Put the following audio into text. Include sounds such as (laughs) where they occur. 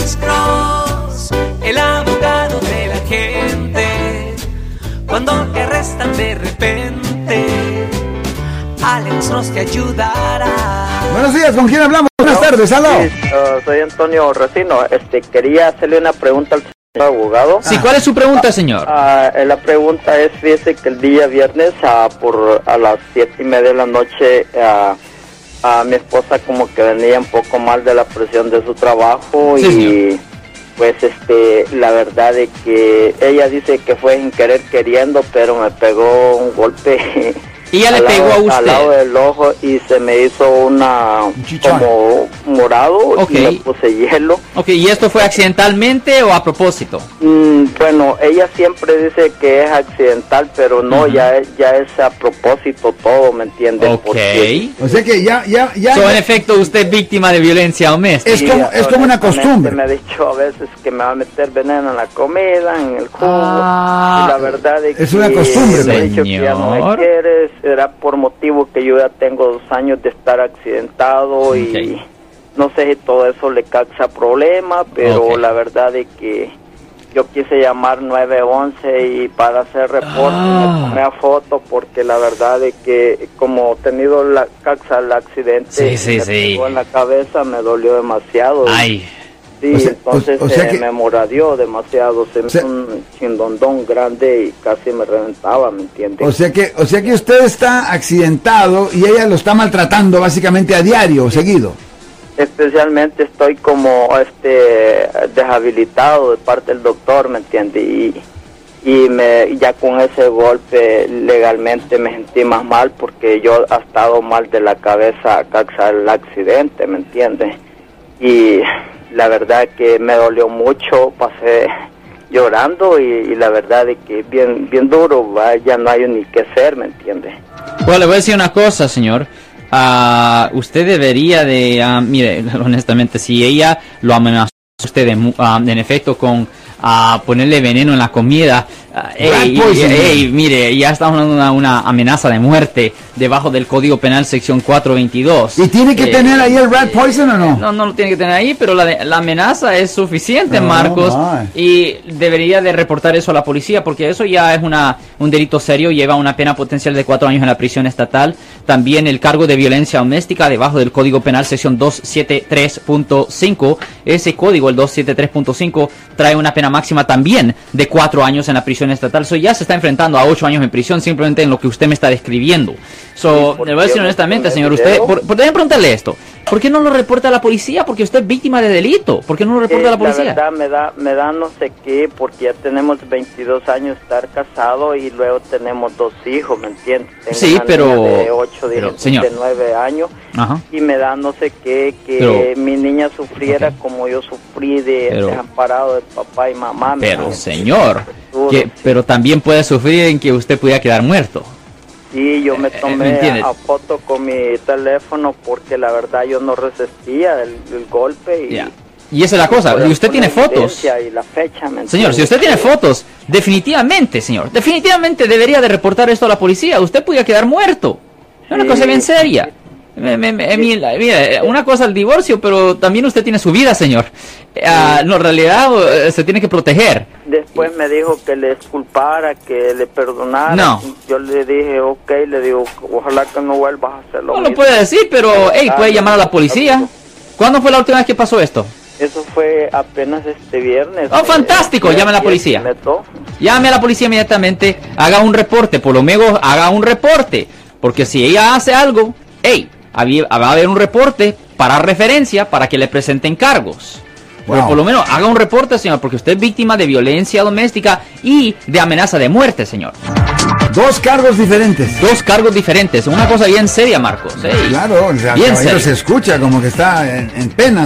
Alex Cross, el abogado de la gente. Cuando te arrestan de repente, Alex Cross te ayudará. Buenos días, ¿con quién hablamos? Buenas tardes, aló. Sí, uh, soy Antonio Racino. Este, quería hacerle una pregunta al señor abogado. Sí, ¿cuál es su pregunta, señor? Ah, eh, la pregunta es, fíjese que el día viernes ah, por a las siete y media de la noche a mi esposa como que venía un poco mal de la presión de su trabajo Sí, y pues este la verdad de que ella dice que fue sin querer queriendo pero me pegó un golpe (laughs) Y ella le pegó lado- a usted. al lado del ojo y se me hizo una chichón. como morado Ok. y me puse hielo Ok, ¿y esto fue accidentalmente o a propósito? Mm, bueno, ella siempre dice que es accidental, pero no, ya, es, ya es a propósito todo, ¿me entiendes? Ok. Porque- O sea que ya, ya, ya. So, en efecto, usted es víctima de violencia doméstica. Es como- es como una costumbre. Me ha dicho a veces que me va a meter veneno en la comida, en el jugo. Ah. y la verdad es, Es que una costumbre, me ha dicho que ya no me señor. Será por motivo que yo ya tengo dos años de estar accidentado y no sé si todo eso le causa problema, pero la verdad es que yo quise llamar 911 y para hacer reporte Ah. me tomé a foto porque la verdad es que como he tenido la causa el accidente Sí, sí, me sí. pegó en la cabeza me dolió demasiado Ay, sí O sea, entonces o- o sea eh, que- me moradió demasiado se me sea- hizo un chindondón grande y casi me reventaba me entiendes O sea que, o sea que usted está accidentado y ella lo está maltratando básicamente a diario, seguido. especialmente estoy como este deshabilitado de parte del doctor me entiende y y me ya con ese golpe legalmente me sentí más mal porque yo he estado mal de la cabeza a causa del accidente me entiende y la verdad que me dolió mucho pasé (laughs) llorando y, y la verdad es que bien bien duro ¿va? ya no hay ni qué hacer me entiende bueno, le voy a decir una cosa, señor. Ah, usted debería de, ah, mire, (laughs) honestamente, si ella lo amenazó a usted ah, en efecto con ah, ponerle veneno en la comida, ah, ey, ey, mire, ya estamos hablando de una, una amenaza de muerte debajo del Código Penal sección 422. ¿Y tiene que Eh, tener ahí el rat poison o no? No, no lo tiene que tener ahí, pero la, la amenaza es suficiente, Oh, Marcos. my. Y debería de reportar eso a la policía, porque eso ya es una, un delito serio, lleva una pena potencial de cuatro años en la prisión estatal. También el cargo de violencia doméstica debajo del Código Penal, sección 273.5. Ese código, el 273.5, trae una pena máxima también de cuatro años en la prisión estatal. So ya se está enfrentando a ocho años en prisión simplemente en lo que usted me está describiendo. So, ¿Y por le voy a decir honestamente, señor, usted, por, por- preguntarle esto. ¿Por qué no lo reporta a la policía? Porque usted es víctima de delito. ¿Por qué no lo reporta Eh, a la policía? verdad me da, me da no sé qué, porque ya tenemos 22 años estar casados y luego tenemos dos hijos, ¿me entiendes? Tengo Sí, una pero- niña de 8, de, pero, señor. de 9 años Ajá. y me da no sé qué, que Pero- mi niña sufriera como yo sufrí de Pero- desamparado de papá y mamá. ¿me Pero, señor, que, pero también puede sufrir en que usted pudiera quedar muerto. Sí, yo me Eh, ¿me tomé entiendes? a, foto con mi teléfono porque la verdad yo no resistía el, el golpe y... Y esa es la cosa. Y usted tiene fotos. evidencia Y la fecha, ¿me Señor, si usted tiene fotos, definitivamente, señor, definitivamente debería de reportar esto a la policía. Usted pudiera quedar muerto. Es una cosa bien seria. Me- me- me- mira, mira, una cosa el divorcio, pero también usted tiene su vida, señor. Ah, no, en realidad eh, se tiene que proteger. Después me dijo que le disculpara, que le perdonara. No. Yo le dije, ok, le digo, ojalá que no vuelvas a hacerlo. No lo puede decir, pero, hey, puede llamar a la policía. ¿Cuándo fue la última vez que pasó esto? Eso fue apenas este viernes. Oh, fantástico, Eh, llame a la policía. Llame a la policía inmediatamente, haga un reporte, por lo menos haga un reporte, porque si ella hace algo, hey, había- va a haber un reporte para referencia para que le presenten cargos. Pero por lo menos haga un reporte, señor, porque usted es víctima de violencia doméstica y de amenaza de muerte, señor. Dos cargos diferentes. Dos cargos diferentes, una cosa bien seria, Marcos. hey. Claro, o sea, Bien serio. se escucha como que está en, en penas.